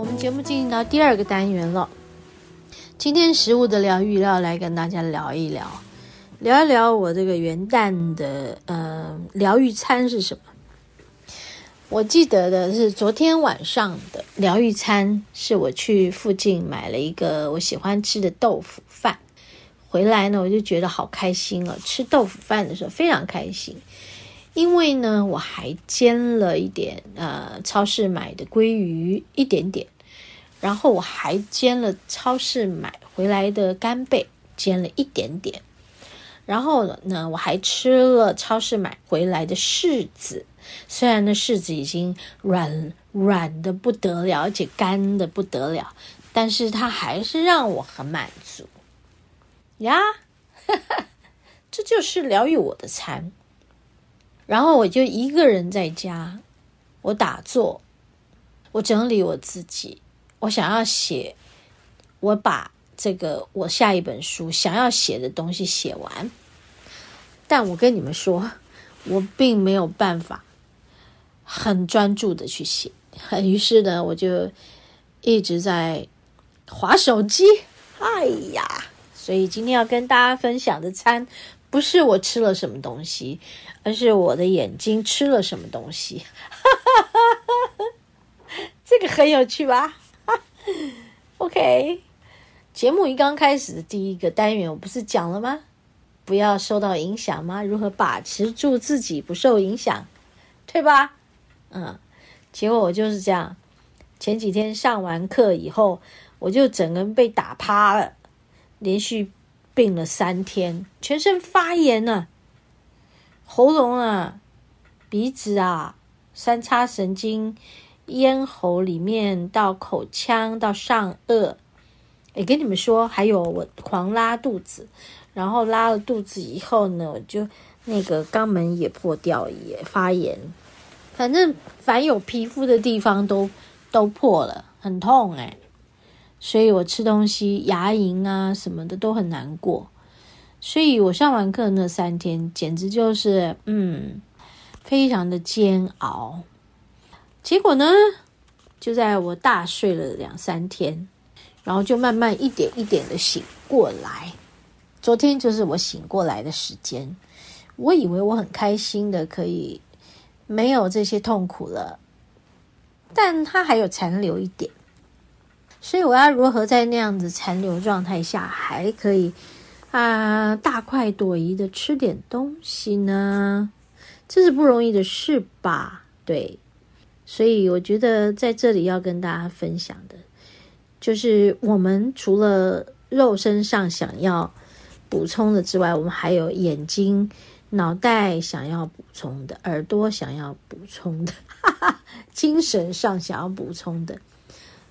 我们节目进行到第二个单元了。今天食物的疗愈要来跟大家聊一聊，聊一聊我这个元旦的呃疗愈餐是什么。我记得的是昨天晚上的疗愈餐，是我去附近买了一个我喜欢吃的豆腐饭，回来呢我就觉得好开心哦，吃豆腐饭的时候非常开心，因为呢我还煎了一点呃超市买的鲑鱼一点点。然后我还煎了超市买回来的干贝，煎了一点点。然后呢，我还吃了超市买回来的柿子，虽然那柿子已经软软的不得了，而且干的不得了，但是它还是让我很满足呀。这就是疗愈我的餐。然后我就一个人在家，我打坐，我整理我自己。我想要写，我把这个我下一本书想要写的东西写完，但我跟你们说，我并没有办法很专注的去写，于是呢，我就一直在划手机。哎呀，所以今天要跟大家分享的餐，不是我吃了什么东西，而是我的眼睛吃了什么东西。这个很有趣吧？OK，节目一刚开始的第一个单元，我不是讲了吗？不要受到影响吗？如何把持住自己不受影响，对吧？嗯，结果我就是这样。前几天上完课以后，我就整个人被打趴了，连续病了三天，全身发炎了，喉咙啊、鼻子啊、三叉神经。咽喉里面到口腔到上颚，诶，跟你们说，还有我狂拉肚子，然后拉了肚子以后呢，我就那个肛门也破掉，也发炎，反正凡有皮肤的地方都都破了，很痛诶，所以我吃东西牙龈啊什么的都很难过，所以我上完课那三天简直就是嗯，非常的煎熬。结果呢，就在我大睡了两三天，然后就慢慢一点一点的醒过来。昨天就是我醒过来的时间，我以为我很开心的可以没有这些痛苦了，但它还有残留一点，所以我要如何在那样子残留状态下还可以啊大快朵颐的吃点东西呢？这是不容易的事吧？对。所以我觉得在这里要跟大家分享的，就是我们除了肉身上想要补充的之外，我们还有眼睛、脑袋想要补充的，耳朵想要补充的，哈哈，精神上想要补充的。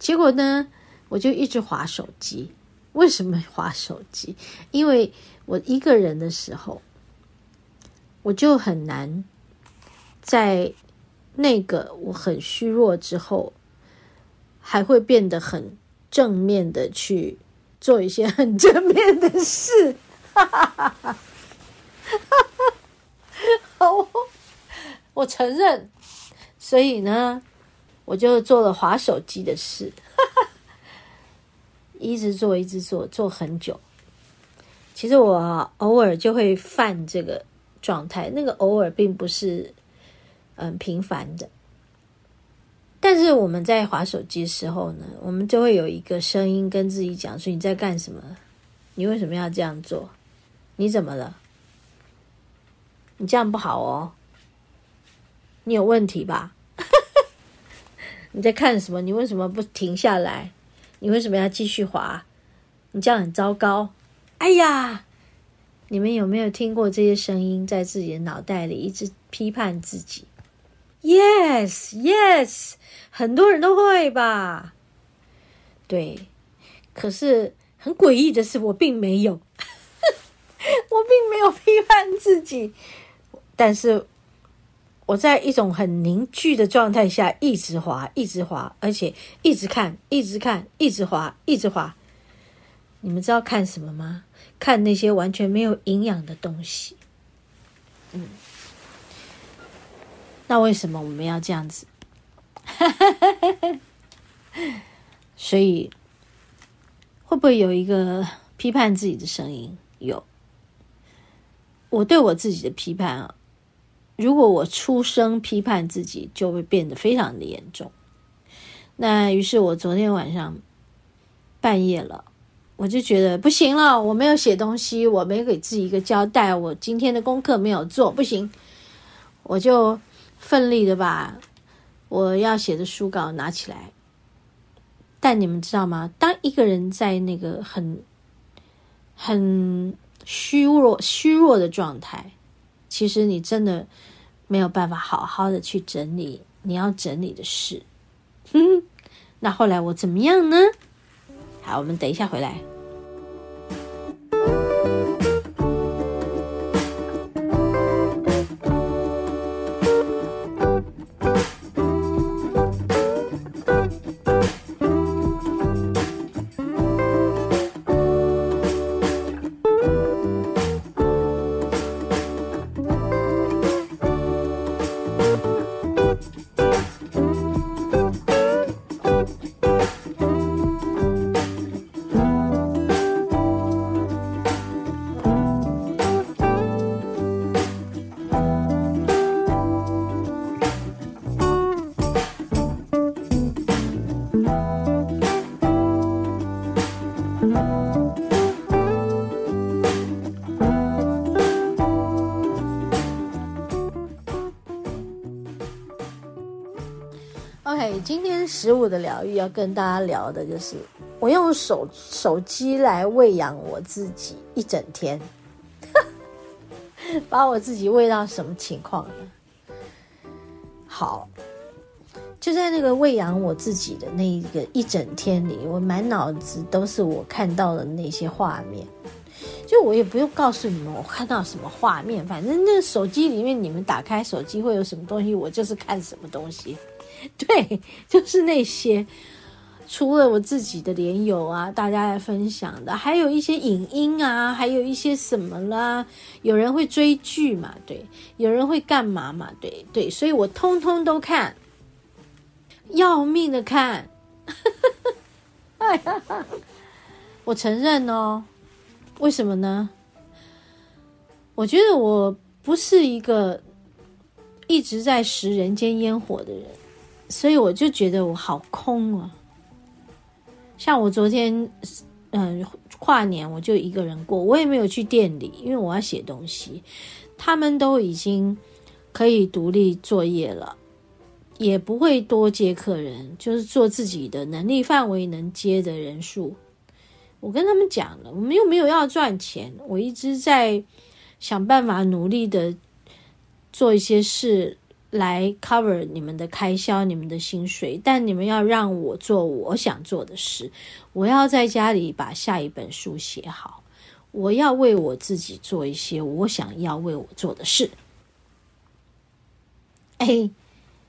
结果呢，我就一直滑手机。为什么滑手机？因为我一个人的时候，我就很难在。那个我很虚弱之后，还会变得很正面的去做一些很正面的事，哈哈哈哈哈！好，我承认，所以呢，我就做了划手机的事，一直做，一直做，做很久。其实我偶尔就会犯这个状态，那个偶尔并不是。嗯频繁的，但是我们在划手机的时候呢，我们就会有一个声音跟自己讲说：“你在干什么？你为什么要这样做？你怎么了？你这样不好哦，你有问题吧？你在看什么？你为什么不停下来？你为什么要继续滑？你这样很糟糕。哎呀，你们有没有听过这些声音在自己的脑袋里一直批判自己？Yes, yes，很多人都会吧？对，可是很诡异的是，我并没有，我并没有批判自己，但是我在一种很凝聚的状态下，一直滑，一直滑，而且一直看，一直看，一直滑，一直滑。你们知道看什么吗？看那些完全没有营养的东西。嗯，那为什么我们要这样子？所以会不会有一个批判自己的声音？有。我对我自己的批判啊，如果我出声批判自己，就会变得非常的严重。那于是我昨天晚上半夜了。我就觉得不行了，我没有写东西，我没给自己一个交代，我今天的功课没有做，不行，我就奋力的把我要写的书稿拿起来。但你们知道吗？当一个人在那个很很虚弱、虚弱的状态，其实你真的没有办法好好的去整理你要整理的事。哼，那后来我怎么样呢？好，我们等一下回来。食物的疗愈要跟大家聊的就是，我用手手机来喂养我自己一整天，把我自己喂到什么情况呢？好，就在那个喂养我自己的那一个一整天里，我满脑子都是我看到的那些画面。就我也不用告诉你们我看到什么画面，反正那手机里面你们打开手机会有什么东西，我就是看什么东西。对，就是那些，除了我自己的连友啊，大家来分享的，还有一些影音啊，还有一些什么啦，有人会追剧嘛，对，有人会干嘛嘛，对对，所以我通通都看，要命的看，哎呀，我承认哦，为什么呢？我觉得我不是一个一直在食人间烟火的人。所以我就觉得我好空啊！像我昨天，嗯，跨年我就一个人过，我也没有去店里，因为我要写东西。他们都已经可以独立作业了，也不会多接客人，就是做自己的能力范围能接的人数。我跟他们讲了，我们又没有要赚钱，我一直在想办法努力的做一些事。来 cover 你们的开销、你们的薪水，但你们要让我做我想做的事。我要在家里把下一本书写好，我要为我自己做一些我想要为我做的事。哎，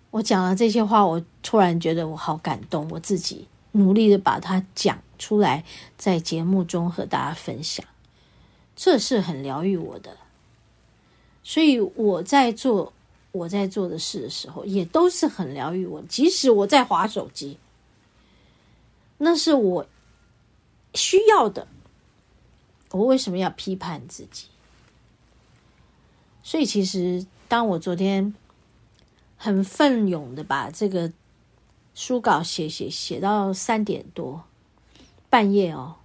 我讲了这些话，我突然觉得我好感动，我自己努力的把它讲出来，在节目中和大家分享，这是很疗愈我的。所以我在做。我在做的事的时候，也都是很疗愈我。即使我在划手机，那是我需要的。我为什么要批判自己？所以，其实当我昨天很奋勇的把这个书稿写写写到三点多半夜哦，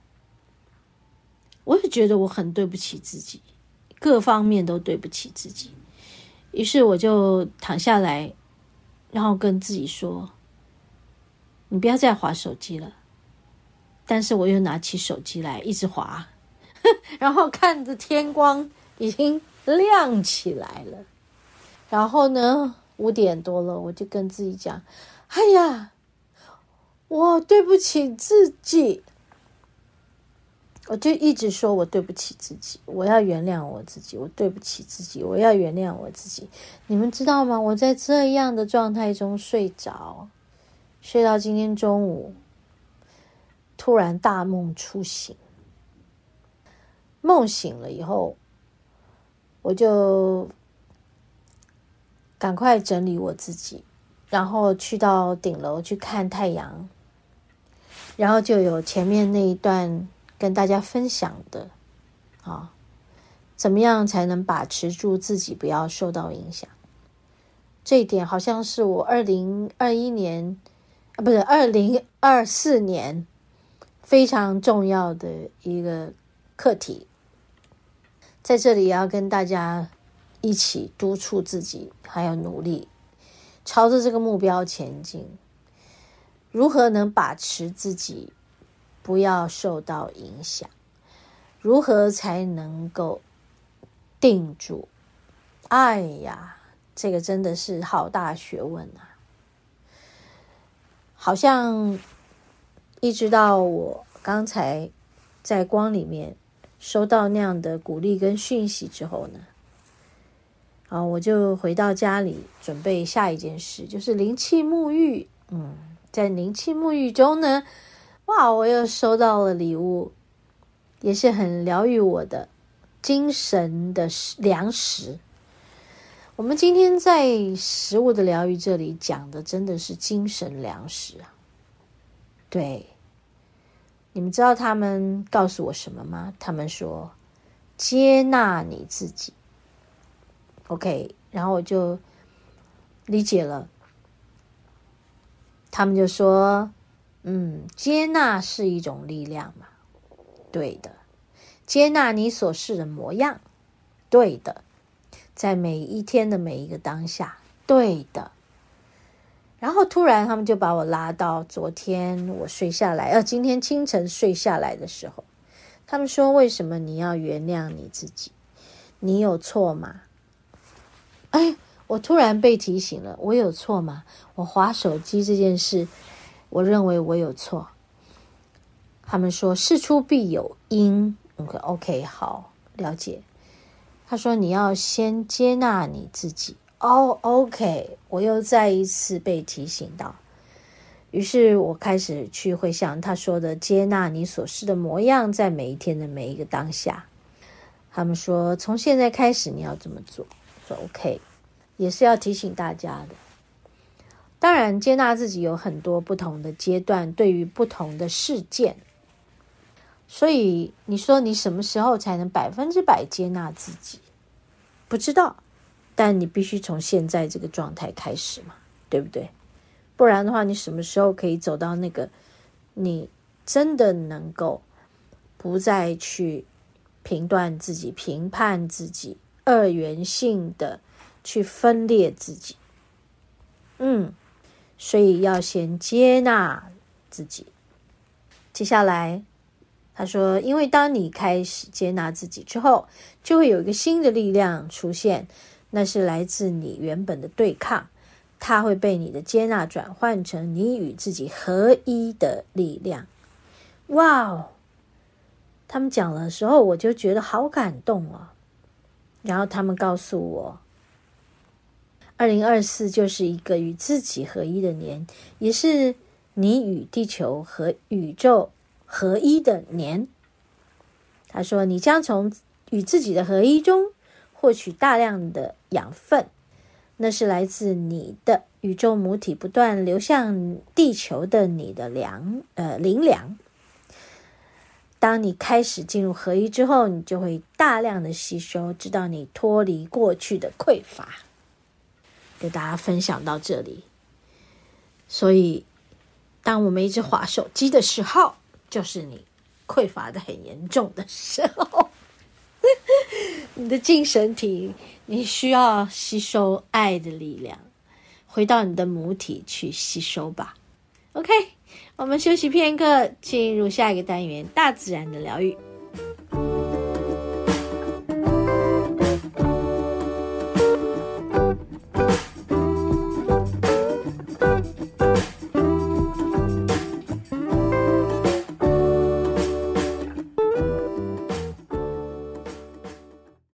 我也觉得我很对不起自己，各方面都对不起自己。于是我就躺下来，然后跟自己说：“你不要再划手机了。”但是我又拿起手机来一直划，然后看着天光已经亮起来了，然后呢，五点多了，我就跟自己讲：“哎呀，我对不起自己。”我就一直说我对不起自己，我要原谅我自己，我对不起自己，我要原谅我自己。你们知道吗？我在这样的状态中睡着，睡到今天中午，突然大梦初醒。梦醒了以后，我就赶快整理我自己，然后去到顶楼去看太阳，然后就有前面那一段。跟大家分享的，啊，怎么样才能把持住自己，不要受到影响？这一点好像是我二零二一年啊，不是二零二四年非常重要的一个课题。在这里也要跟大家一起督促自己，还有努力朝着这个目标前进。如何能把持自己？不要受到影响，如何才能够定住？哎呀，这个真的是好大学问啊！好像一直到我刚才在光里面收到那样的鼓励跟讯息之后呢，啊，我就回到家里准备下一件事，就是灵气沐浴。嗯，在灵气沐浴中呢。哇！我又收到了礼物，也是很疗愈我的精神的食粮食。我们今天在食物的疗愈这里讲的真的是精神粮食啊！对，你们知道他们告诉我什么吗？他们说接纳你自己。OK，然后我就理解了，他们就说。嗯，接纳是一种力量嘛？对的，接纳你所是的模样，对的，在每一天的每一个当下，对的。然后突然，他们就把我拉到昨天我睡下来，呃，今天清晨睡下来的时候，他们说：“为什么你要原谅你自己？你有错吗？”哎，我突然被提醒了，我有错吗？我划手机这件事。我认为我有错。他们说事出必有因。OK，OK，好，了解。他说你要先接纳你自己。哦，OK，我又再一次被提醒到。于是我开始去回想他说的接纳你所示的模样，在每一天的每一个当下。他们说从现在开始你要这么做。说 OK，也是要提醒大家的。当然，接纳自己有很多不同的阶段，对于不同的事件。所以你说你什么时候才能百分之百接纳自己？不知道，但你必须从现在这个状态开始嘛，对不对？不然的话，你什么时候可以走到那个你真的能够不再去评断自己、评判自己、二元性的去分裂自己？嗯。所以要先接纳自己。接下来，他说：“因为当你开始接纳自己之后，就会有一个新的力量出现，那是来自你原本的对抗，它会被你的接纳转换成你与自己合一的力量。”哇哦！他们讲的时候，我就觉得好感动啊。然后他们告诉我。二零二四就是一个与自己合一的年，也是你与地球和宇宙合一的年。他说：“你将从与自己的合一中获取大量的养分，那是来自你的宇宙母体不断流向地球的你的粮，呃，灵粮。当你开始进入合一之后，你就会大量的吸收，直到你脱离过去的匮乏。”给大家分享到这里，所以当我们一直划手机的时候，就是你匮乏的很严重的时候。你的精神体，你需要吸收爱的力量，回到你的母体去吸收吧。OK，我们休息片刻，进入下一个单元——大自然的疗愈。